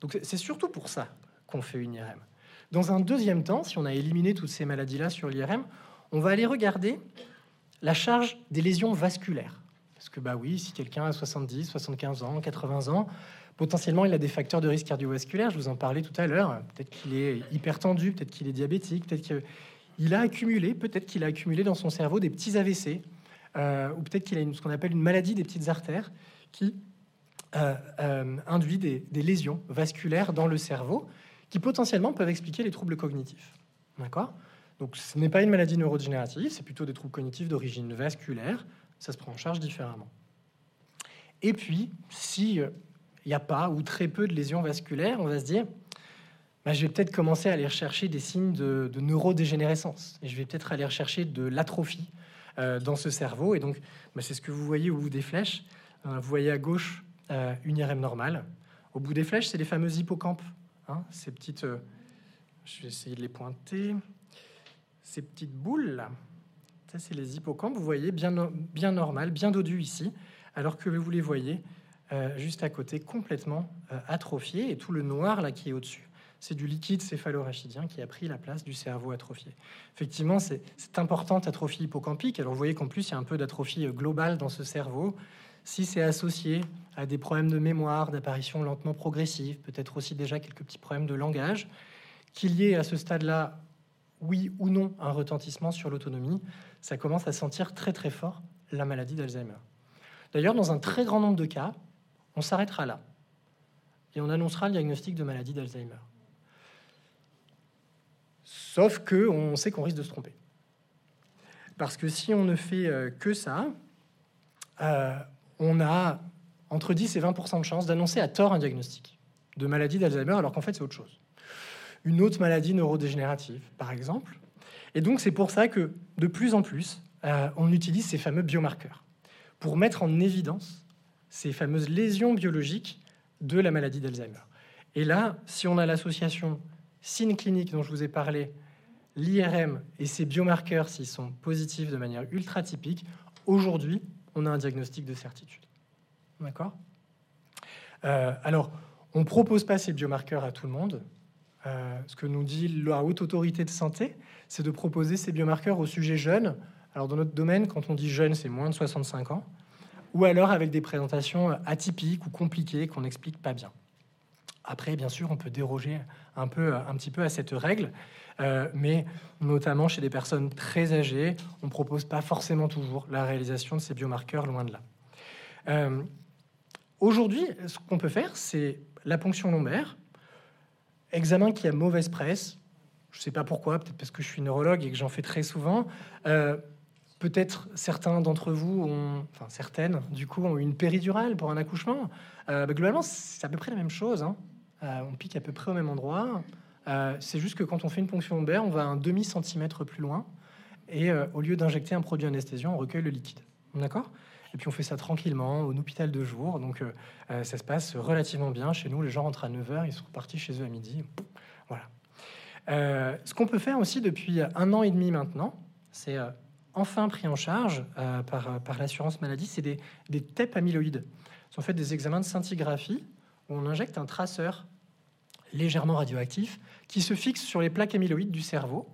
Donc c'est surtout pour ça qu'on fait une IRM. Dans un deuxième temps, si on a éliminé toutes ces maladies-là sur l'IRM, on va aller regarder la charge des lésions vasculaires. Parce que bah oui, si quelqu'un a 70, 75 ans, 80 ans, potentiellement il a des facteurs de risque cardiovasculaire, je vous en parlais tout à l'heure, peut-être qu'il est hypertendu, peut-être qu'il est diabétique, peut-être que il a accumulé, peut-être qu'il a accumulé dans son cerveau des petits AVC, euh, ou peut-être qu'il a une, ce qu'on appelle une maladie des petites artères qui induit des, lésions vasculaires dans le cerveau qui potentiellement peuvent expliquer les troubles cognitifs. D'accord? Donc ce n'est pas une maladie neurodégénérative, c'est plutôt des troubles cognitifs d'origine vasculaire. Ça se prend en charge différemment. Et puis, s'il n'y a pas ou très peu de lésions vasculaires, on va se dire, bah, je vais peut-être commencer à aller rechercher des signes de, neurodégénérescence. Et je vais peut-être aller rechercher de l'atrophie euh, dans ce cerveau. Et donc, bah, c'est ce que vous voyez au bout des flèches. Euh, vous voyez à gauche euh, une IRM normale. Au bout des flèches, c'est les fameux hippocampes. Hein, ces petites... je vais essayer de les pointer. Ces petites boules là. Ça, c'est les hippocampes. Vous voyez, bien, bien normal, bien dodu ici. Alors que vous les voyez juste à côté, complètement atrophiés. Et tout le noir là qui est au-dessus c'est du liquide céphalorachidien qui a pris la place du cerveau atrophié. Effectivement, c'est importante atrophie hippocampique. Alors vous voyez qu'en plus, il y a un peu d'atrophie euh, globale dans ce cerveau. Si c'est associé à des problèmes de mémoire, d'apparition lentement progressive, peut-être aussi déjà quelques petits problèmes de langage, qu'il y ait à ce stade-là, oui ou non, un retentissement sur l'autonomie, ça commence à sentir très très fort la maladie d'Alzheimer. D'ailleurs, dans un très grand nombre de cas, on s'arrêtera là et on annoncera le diagnostic de maladie d'Alzheimer. Sauf que on sait qu'on risque de se tromper. Parce que si on ne fait euh, que ça, euh, on a entre 10 et 20% de chances d'annoncer à tort un diagnostic de maladie d'Alzheimer, alors qu'en fait c'est autre chose. Une autre maladie neurodégénérative, par exemple. Et donc c'est pour ça que de plus en plus, euh, on utilise ces fameux biomarqueurs pour mettre en évidence ces fameuses lésions biologiques de la maladie d'Alzheimer. Et là, si on a l'association signes cliniques dont je vous ai parlé, l'IRM et ses biomarqueurs, s'ils sont positifs de manière ultra typique, aujourd'hui, on a un diagnostic de certitude. D'accord euh, Alors, on ne propose pas ces biomarqueurs à tout le monde. Euh, ce que nous dit la haute autorité de santé, c'est de proposer ces biomarqueurs aux sujets jeunes. Alors, dans notre domaine, quand on dit jeune, c'est moins de 65 ans, ou alors avec des présentations atypiques ou compliquées qu'on n'explique pas bien. Après, bien sûr, on peut déroger un, peu, un petit peu à cette règle, euh, mais notamment chez des personnes très âgées, on ne propose pas forcément toujours la réalisation de ces biomarqueurs, loin de là. Euh, aujourd'hui, ce qu'on peut faire, c'est la ponction lombaire, examen qui a mauvaise presse. Je ne sais pas pourquoi, peut-être parce que je suis neurologue et que j'en fais très souvent. Euh, peut-être certains d'entre vous ont, enfin certaines, du coup, ont une péridurale pour un accouchement. Bah, globalement, c'est à peu près la même chose. Hein. Euh, on pique à peu près au même endroit. Euh, c'est juste que quand on fait une ponction lombaire, on va un demi centimètre plus loin et euh, au lieu d'injecter un produit anesthésiant, on recueille le liquide. D'accord? Et puis on fait ça tranquillement, au hôpital de jour. Donc ça se passe relativement bien. Chez nous, les gens rentrent à 9h, ils sont partis chez eux à midi. Voilà. ce qu'on peut faire aussi depuis un an et demi maintenant, c'est enfin pris en charge par, l'assurance maladie, c'est des, des TEP amyloïdes. sont fait des examens de scintigraphie on injecte un traceur légèrement radioactif qui se fixe sur les plaques amyloïdes du cerveau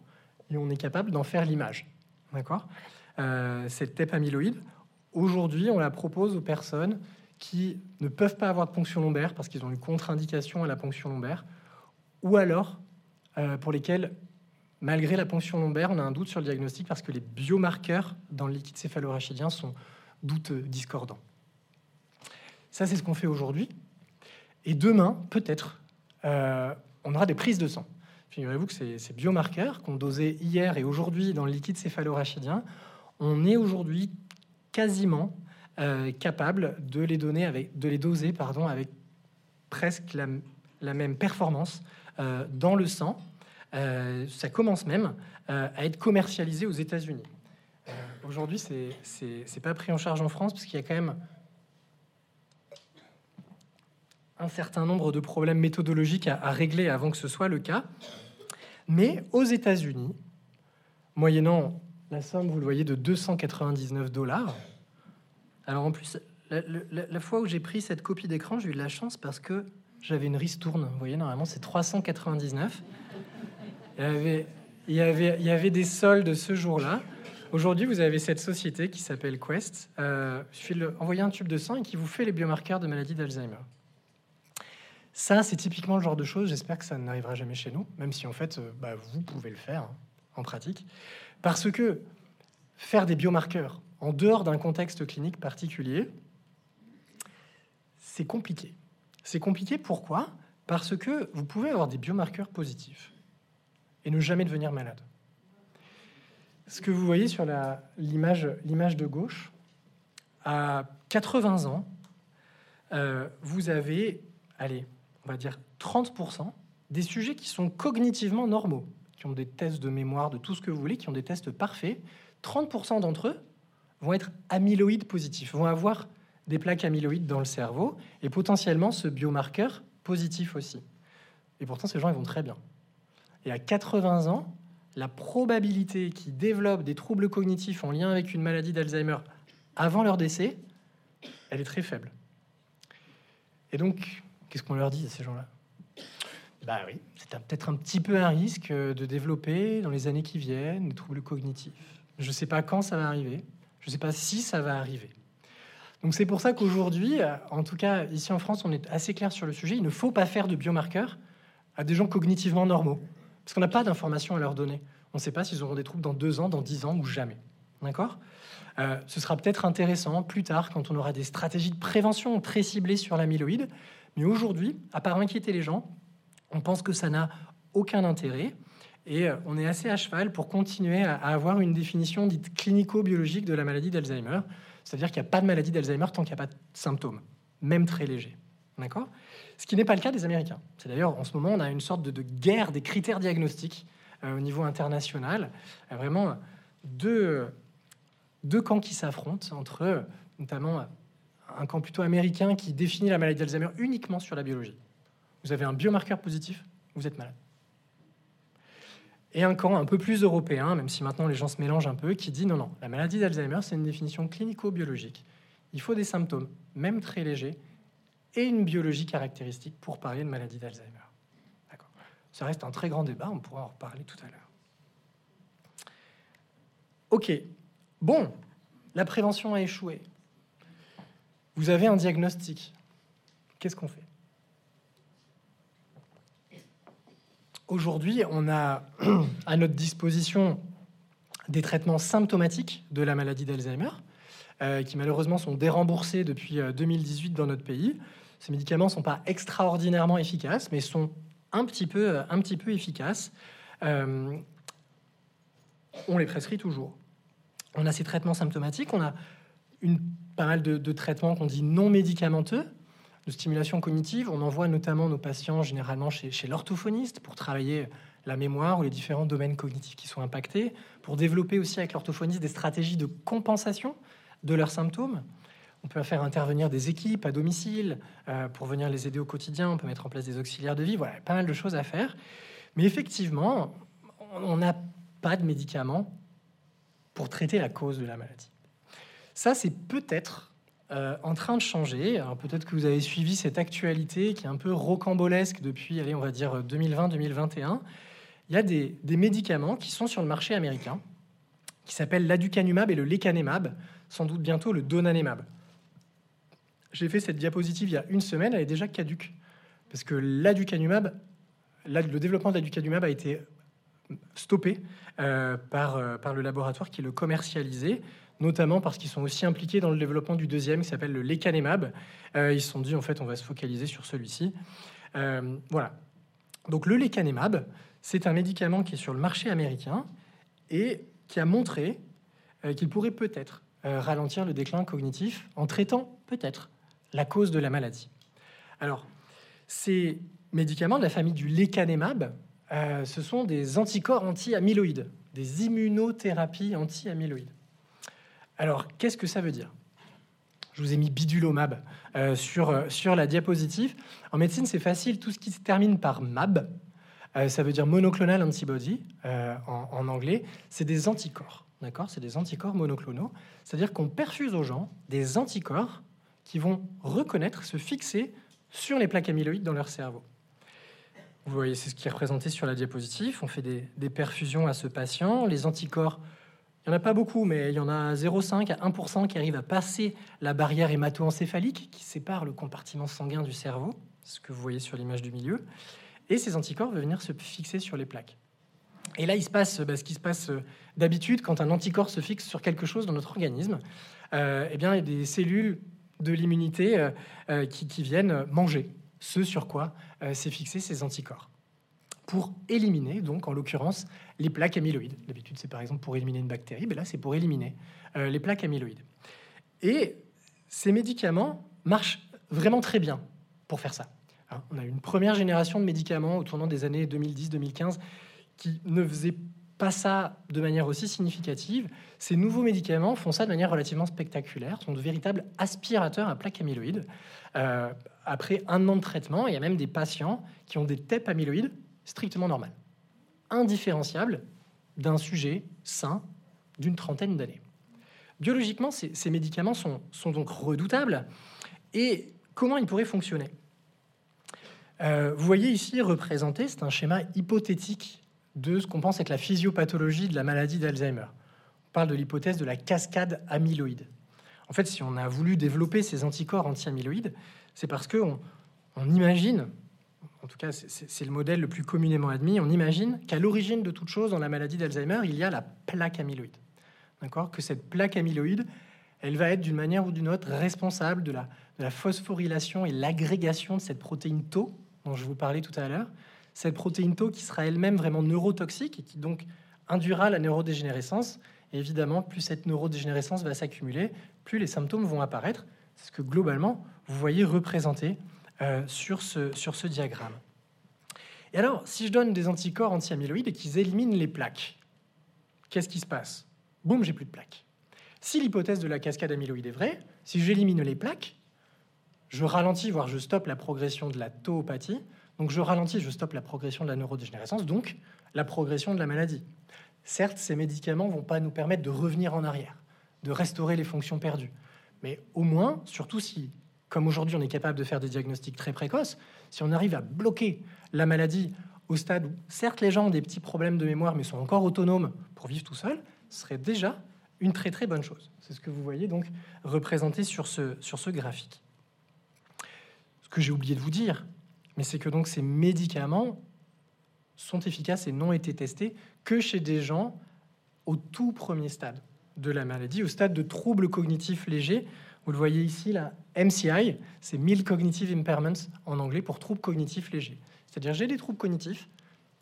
et on est capable d'en faire l'image. D'accord? Euh, Cette TEP amyloïde, aujourd'hui, on la propose aux personnes qui ne peuvent pas avoir de ponction lombaire parce qu'ils ont une contre-indication à la ponction lombaire, ou alors euh, pour lesquels, malgré la ponction lombaire, on a un doute sur le diagnostic parce que les biomarqueurs dans le liquide céphalorachidien sont doutes discordants. Ça, c'est ce qu'on fait aujourd'hui. Et demain, peut-être, euh, on aura des prises de sang. Figurez-vous que ces, biomarqueurs qu'on dosait hier et aujourd'hui dans le liquide céphalorachidien, on est aujourd'hui quasiment euh, capable de les donner avec, de les doser, pardon, avec presque la, même performance euh, dans le sang. Ça commence même à être commercialisé aux États-Unis. aujourd'hui, c'est pas pris en charge en France parce qu'il y a quand même un certain nombre de problèmes méthodologiques à, régler avant que ce soit le cas. Mais aux États-Unis, moyennant la somme, vous le voyez, de 299 dollars. Alors en plus, la, fois où j'ai pris cette copie d'écran, j'ai eu de la chance parce que j'avais une ristourne. Vous voyez, normalement, c'est 399. Il y, avait, des soldes ce jour-là. Aujourd'hui, vous avez cette société qui s'appelle Quest. Euh, je vais envoyer un tube de sang et qui vous fait les biomarqueurs de maladie d'Alzheimer. Ça, c'est typiquement le genre de choses, j'espère que ça n'arrivera jamais chez nous, même si en fait, euh, bah, vous pouvez le faire hein, en pratique. Parce que faire des biomarqueurs en dehors d'un contexte clinique particulier, c'est compliqué. C'est compliqué pourquoi? Parce que vous pouvez avoir des biomarqueurs positifs et ne jamais devenir malade. Ce que vous voyez sur l'image de gauche, à 80 ans, euh, vous avez, allez, on va dire 30% des sujets qui sont cognitivement normaux, qui ont des tests de mémoire, de tout ce que vous voulez, qui ont des tests parfaits, 30% d'entre eux vont être amyloïdes positifs, vont avoir des plaques amyloïdes dans le cerveau et potentiellement ce biomarqueur positif aussi. Et pourtant, ces gens, ils vont très bien. Et à 80 ans, la probabilité qu'ils développent des troubles cognitifs en lien avec une maladie d'Alzheimer avant leur décès, elle est très faible. Et donc, Qu'est-ce qu'on leur dit à ces gens-là? Bah oui, c'est peut-être un petit peu un risque euh, de développer dans les années qui viennent des troubles cognitifs. Je ne sais pas quand ça va arriver, je ne sais pas si ça va arriver. Donc c'est pour ça qu'aujourd'hui, euh, en tout cas ici en France, on est assez clair sur le sujet. Il ne faut pas faire de biomarqueurs à des gens cognitivement normaux, parce qu'on n'a pas d'informations à leur donner. On ne sait pas s'ils auront des troubles dans deux ans, dans dix ans ou jamais. D'accord? Euh, Ce sera peut-être intéressant plus tard quand on aura des stratégies de prévention très ciblées sur l'amyloïde, mais aujourd'hui, à part inquiéter les gens, on pense que ça n'a aucun intérêt. Et euh, on est assez à cheval pour continuer à, avoir une définition dite clinico-biologique de la maladie d'Alzheimer. C'est-à-dire qu'il n'y a pas de maladie d'Alzheimer tant qu'il n'y a pas de symptômes, même très légers. D'accord? Ce qui n'est pas le cas des Américains. C'est d'ailleurs, en ce moment, on a une sorte de, guerre des critères diagnostiques euh, au niveau international. Vraiment, deux, deux camps qui s'affrontent entre, notamment, un camp plutôt américain qui définit la maladie d'Alzheimer uniquement sur la biologie. Vous avez un biomarqueur positif, vous êtes malade. Et un camp un peu plus européen, même si maintenant les gens se mélangent un peu, qui dit non, non, la maladie d'Alzheimer, c'est une définition clinico-biologique. Il faut des symptômes, même très légers, et une biologie caractéristique pour parler de maladie d'Alzheimer. D'accord. Ça reste un très grand débat, on pourra en reparler tout à l'heure. Ok, bon, la prévention a échoué. Vous avez un diagnostic. Qu'est-ce qu'on fait? Aujourd'hui, on a à notre disposition des traitements symptomatiques de la maladie d'Alzheimer, euh, qui malheureusement sont déremboursés depuis 2018 euh, dans notre pays. Ces médicaments ne sont pas extraordinairement efficaces, mais sont un petit peu, un petit peu efficaces. Euh, on les prescrit toujours. On a ces traitements symptomatiques, on a une pas mal de, traitements qu'on dit non médicamenteux, de stimulation cognitive. On envoie notamment nos patients généralement chez, l'orthophoniste pour travailler la mémoire ou les différents domaines cognitifs qui sont impactés, pour développer aussi avec l'orthophoniste des stratégies de compensation de leurs symptômes. On peut faire intervenir des équipes à domicile euh, pour venir les aider au quotidien. On peut mettre en place des auxiliaires de vie. Voilà, pas mal de choses à faire. Mais effectivement, on n'a pas de médicaments pour traiter la cause de la maladie. Ça, c'est peut-être euh, en train de changer. Peut-être que vous avez suivi cette actualité qui est un peu rocambolesque depuis, allez, on va dire 2020-2021. Il y a des, des, médicaments qui sont sur le marché américain, qui s'appellent l'aducanumab et le lecanemab, sans doute bientôt le donanemab. J'ai fait cette diapositive il y a une semaine, elle est déjà caduque. Parce que l'aducanumab, le développement de l'aducanumab a été stoppé euh, par, euh, par le laboratoire qui le commercialisait, notamment parce qu'ils sont aussi impliqués dans le développement du deuxième qui s'appelle le lecanemab. Euh, ils se sont dit, en fait, on va se focaliser sur celui-ci. voilà. Donc le lecanemab, c'est un médicament qui est sur le marché américain et qui a montré qu'il pourrait peut-être ralentir le déclin cognitif en traitant peut-être la cause de la maladie. Alors, ces médicaments de la famille du lecanemab, euh, ce sont des anticorps anti-amyloïdes, des immunothérapies anti-amyloïdes. Alors, qu'est-ce que ça veut dire? Je vous ai mis bidulomab euh, sur, euh, sur la diapositive. En médecine, c'est facile, tout ce qui se termine par mab, ça veut dire monoclonal antibody en, en anglais, c'est des anticorps. D'accord? C'est des anticorps monoclonaux. C'est-à-dire qu'on perfuse aux gens des anticorps qui vont reconnaître, se fixer sur les plaques amyloïdes dans leur cerveau. Vous voyez, c'est ce qui est représenté sur la diapositive. On fait des, perfusions à ce patient. Les anticorps, il n'y en a pas beaucoup, mais il y en a 0,5 à 1% qui arrivent à passer la barrière hémato-encéphalique qui sépare le compartiment sanguin du cerveau, ce que vous voyez sur l'image du milieu. Et ces anticorps vont venir se fixer sur les plaques. Et là, il se passe bah, ce qui se passe euh, d'habitude quand un anticorps se fixe sur quelque chose dans notre organisme. Euh, eh bien, il y a des cellules de l'immunité euh, euh, qui, viennent manger ce sur quoi s'est fixé ces anticorps pour éliminer, donc en l'occurrence, les plaques amyloïdes. D'habitude, c'est par exemple pour éliminer une bactérie, mais là, c'est pour éliminer les plaques amyloïdes. Et ces médicaments marchent vraiment très bien pour faire ça. Hein, on a une première génération de médicaments au tournant des années 2010-2015 qui ne faisaient pas ça de manière aussi significative. Ces nouveaux médicaments font ça de manière relativement spectaculaire, sont de véritables aspirateurs à plaques amyloïdes. Euh, après un an de traitement, il y a même des patients qui ont des TEP amyloïdes strictement normales, indifférenciables d'un sujet sain d'une trentaine d'années. Biologiquement, ces, médicaments sont, donc redoutables. Et comment ils pourraient fonctionner? Euh, Vous voyez ici représenté, c'est un schéma hypothétique de ce qu'on pense être la physiopathologie de la maladie d'Alzheimer. On parle de l'hypothèse de la cascade amyloïde. En fait, si on a voulu développer ces anticorps anti-amyloïdes, c'est parce qu'on on imagine, en tout cas c'est le modèle le plus communément admis, on imagine qu'à l'origine de toute chose dans la maladie d'Alzheimer, il y a la plaque amyloïde. D'accord? Que cette plaque amyloïde, elle va être d'une manière ou d'une autre responsable de la, de la phosphorylation et l'agrégation de cette protéine Tau dont je vous parlais tout à l'heure, cette protéine tau qui sera elle-même vraiment neurotoxique et qui donc induira la neurodégénérescence. Et évidemment, plus cette neurodégénérescence va s'accumuler, plus les symptômes vont apparaître. C'est ce que globalement, vous voyez représenté euh, sur, ce, sur ce diagramme. Et alors, si je donne des anticorps anti-amyloïdes et qu'ils éliminent les plaques, qu'est-ce qui se passe? Boum, j'ai plus de plaques. Si l'hypothèse de la cascade amyloïde est vraie, si j'élimine les plaques, je ralentis, voire je stoppe la progression de la tauopathie, donc je ralentis, je stoppe la progression de la neurodégénérescence, donc la progression de la maladie. Certes, ces médicaments vont pas nous permettre de revenir en arrière, de restaurer les fonctions perdues. Mais au moins, surtout si, comme aujourd'hui, on est capable de faire des diagnostics très précoces, si on arrive à bloquer la maladie au stade où, certes, les gens ont des petits problèmes de mémoire, mais sont encore autonomes pour vivre tout seuls, ce serait déjà une très très bonne chose. C'est ce que vous voyez donc représenté sur ce, sur ce graphique. Ce que j'ai oublié de vous dire, mais c'est que donc ces médicaments sont efficaces et n'ont été testés que chez des gens au tout premier stade de la maladie, au stade de troubles cognitifs légers. Vous le voyez ici, la MCI, c'est Mild Cognitive Impairments en anglais pour troubles cognitifs légers. C'est-à-dire j'ai des troubles cognitifs,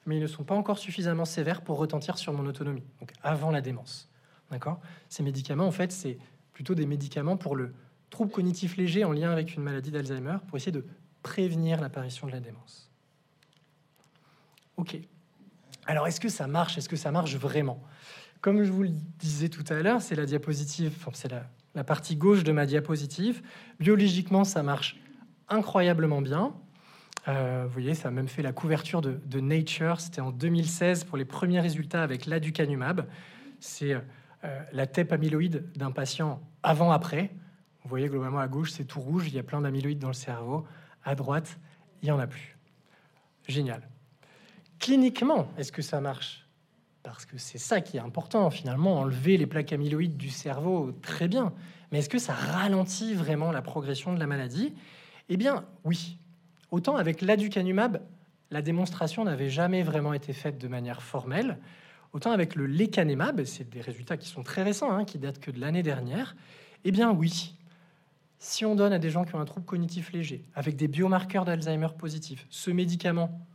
mais ils ne sont pas encore suffisamment sévères pour retentir sur mon autonomie, donc avant la démence. D'accord? Ces médicaments, en fait, c'est plutôt des médicaments pour le trouble cognitif léger en lien avec une maladie d'Alzheimer, pour essayer de prévenir l'apparition de la démence. Ok. Alors, est-ce que ça marche? Est-ce que ça marche vraiment? Comme je vous le disais tout à l'heure, c'est la diapositive, enfin, c'est la la partie gauche de ma diapositive. Biologiquement, ça marche incroyablement bien. Euh, vous voyez, ça a même fait la couverture de, Nature. C'était en 2016 pour les premiers résultats avec l'aducanumab. C'est euh, la TEP amyloïde d'un patient avant-après. Vous voyez, globalement, à gauche, c'est tout rouge. Il y a plein d'amyloïdes dans le cerveau. À droite, il n'y en a plus. Génial. Cliniquement, est-ce que ça marche Parce que c'est ça qui est important, finalement, enlever les plaques amyloïdes du cerveau, très bien. Mais est-ce que ça ralentit vraiment la progression de la maladie? Eh bien, oui. Autant avec l'aducanumab, la démonstration n'avait jamais vraiment été faite de manière formelle. Autant avec le lecanemab, c'est des résultats qui sont très récents, hein, qui datent que de l'année dernière. Eh bien, oui. Si on donne à des gens qui ont un trouble cognitif léger, avec des biomarqueurs d'Alzheimer positifs, ce médicament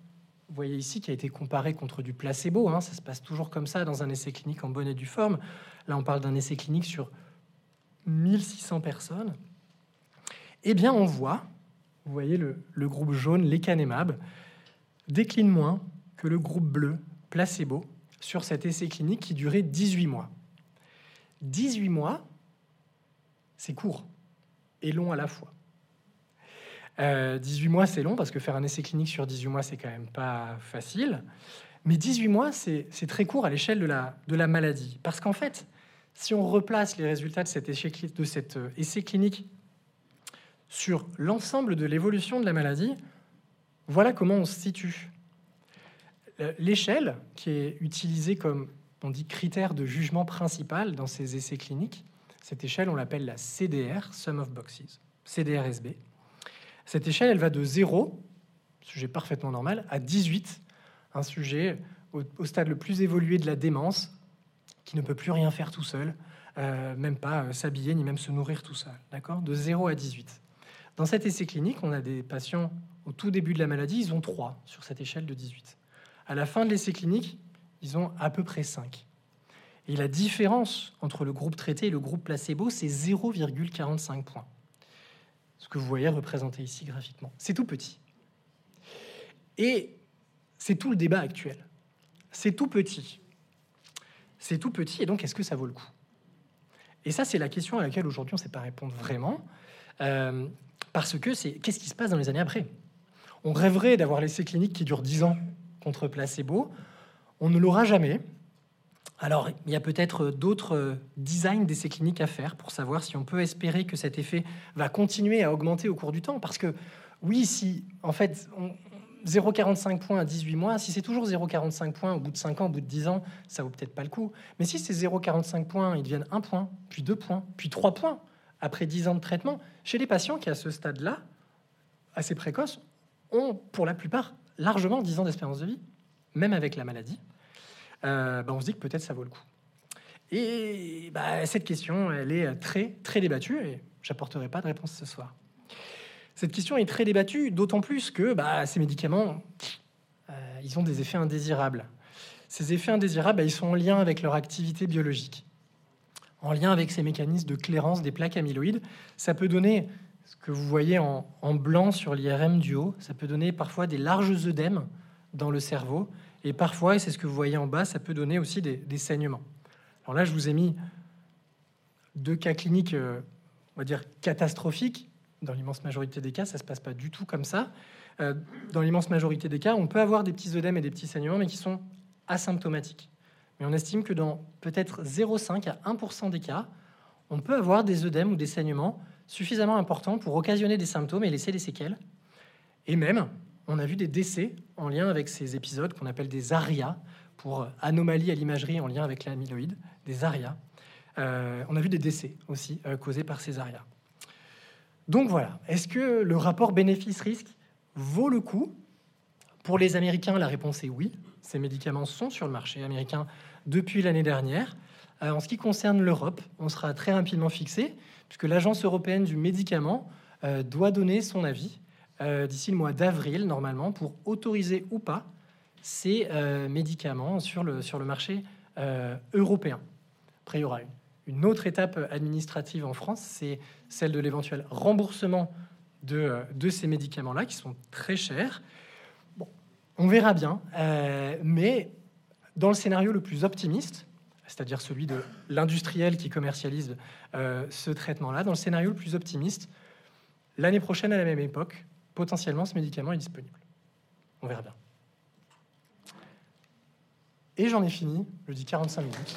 vous voyez ici, qui a été comparé contre du placebo. Hein, ça se passe toujours comme ça dans un essai clinique en bonne et due forme. Là, on parle d'un essai clinique sur 1600 personnes. Eh bien, on voit, vous voyez le, groupe jaune, lecanemab, décline moins que le groupe bleu, placebo, sur cet essai clinique qui durait 18 mois. 18 mois, c'est court et long à la fois. 18 euh, mois, c'est long parce que faire un essai clinique sur 18 mois, c'est quand même pas facile. Mais 18 mois, c'est très court à l'échelle de la, maladie. Parce qu'en fait, si on replace les résultats de cet, essai, de cet euh, essai clinique sur l'ensemble de l'évolution de la maladie, voilà comment on se situe. Euh, l'échelle, qui est utilisée comme on dit critère de jugement principal dans ces essais cliniques, cette échelle, on l'appelle la CDR, Sum of Boxes, CDR-SB. Cette échelle, elle va de 0, sujet parfaitement normal, à 18, un sujet au, stade le plus évolué de la démence, qui ne peut plus rien faire tout seul, euh, même pas euh, s'habiller ni même se nourrir tout seul. D'accord? De 0 à 18. Dans cet essai clinique, on a des patients au tout début de la maladie, ils ont 3 sur cette échelle de 18. À la fin de l'essai clinique, ils ont à peu près 5. Et la différence entre le groupe traité et le groupe placebo, c'est 0,45 points ce que vous voyez représenté ici graphiquement. C'est tout petit. Et c'est tout le débat actuel. C'est tout petit. C'est tout petit, et donc est-ce que ça vaut le coup? Et ça, c'est la question à laquelle aujourd'hui on ne sait pas répondre vraiment, euh, parce que c'est qu'est-ce qui se passe dans les années après? On rêverait d'avoir l'essai clinique qui dure 10 ans contre placebo. On ne l'aura jamais, alors, il y a peut-être d'autres euh, designs d'essais cliniques à faire pour savoir si on peut espérer que cet effet va continuer à augmenter au cours du temps. Parce que, oui, si en fait, 0,45 points à 18 mois, si c'est toujours 0,45 points au bout de 5 ans, au bout de 10 ans, ça vaut peut-être pas le coup. Mais si ces 0,45 points, ils deviennent 1 point, puis 2 points, puis 3 points après 10 ans de traitement, chez les patients qui, à ce stade-là, assez précoce, ont pour la plupart largement 10 ans d'espérance de vie, même avec la maladie. Euh, bah, on se dit que peut-être ça vaut le coup. Et bah, cette question, elle est très, très débattue et j'apporterai pas de réponse ce soir. Cette question est très débattue, d'autant plus que bah, ces médicaments, euh, ils ont des effets indésirables. Ces effets indésirables, ils sont en lien avec leur activité biologique, en lien avec ces mécanismes de clairance des plaques amyloïdes. Ça peut donner, ce que vous voyez en, en blanc sur l'IRM du haut, ça peut donner parfois des larges œdèmes dans le cerveau et parfois, et c'est ce que vous voyez en bas, ça peut donner aussi des, saignements. Alors là, je vous ai mis deux cas cliniques, euh, on va dire catastrophiques. Dans l'immense majorité des cas, ça se passe pas du tout comme ça. Euh, dans l'immense majorité des cas, on peut avoir des petits œdèmes et des petits saignements, mais qui sont asymptomatiques. Mais on estime que dans peut-être 0,5 à 1% des cas, on peut avoir des œdèmes ou des saignements suffisamment importants pour occasionner des symptômes et laisser des séquelles. Et même, on a vu des décès en lien avec ces épisodes qu'on appelle des ARIA, pour anomalies à l'imagerie en lien avec l'amyloïde, des ARIA. Euh, on a vu des décès aussi euh, causés par ces ARIA. Donc voilà, est-ce que le rapport bénéfice-risque vaut le coup? Pour les Américains, la réponse est oui. Ces médicaments sont sur le marché américain depuis l'année dernière. Euh, en ce qui concerne l'Europe, on sera très rapidement fixé, puisque l'Agence européenne du médicament doit donner son avis euh, d'ici le mois d'avril, normalement, pour autoriser ou pas ces euh, médicaments sur le, sur le marché euh, européen. Après, il y aura une, autre étape administrative en France, c'est celle de l'éventuel remboursement de, de ces médicaments-là, qui sont très chers. Bon, on verra bien, mais dans le scénario le plus optimiste, c'est-à-dire celui de l'industriel qui commercialise ce traitement-là. Dans le scénario le plus optimiste, l'année prochaine, à la même époque, potentiellement, ce médicament est disponible. On verra bien. Et j'en ai fini, je dis 45 minutes.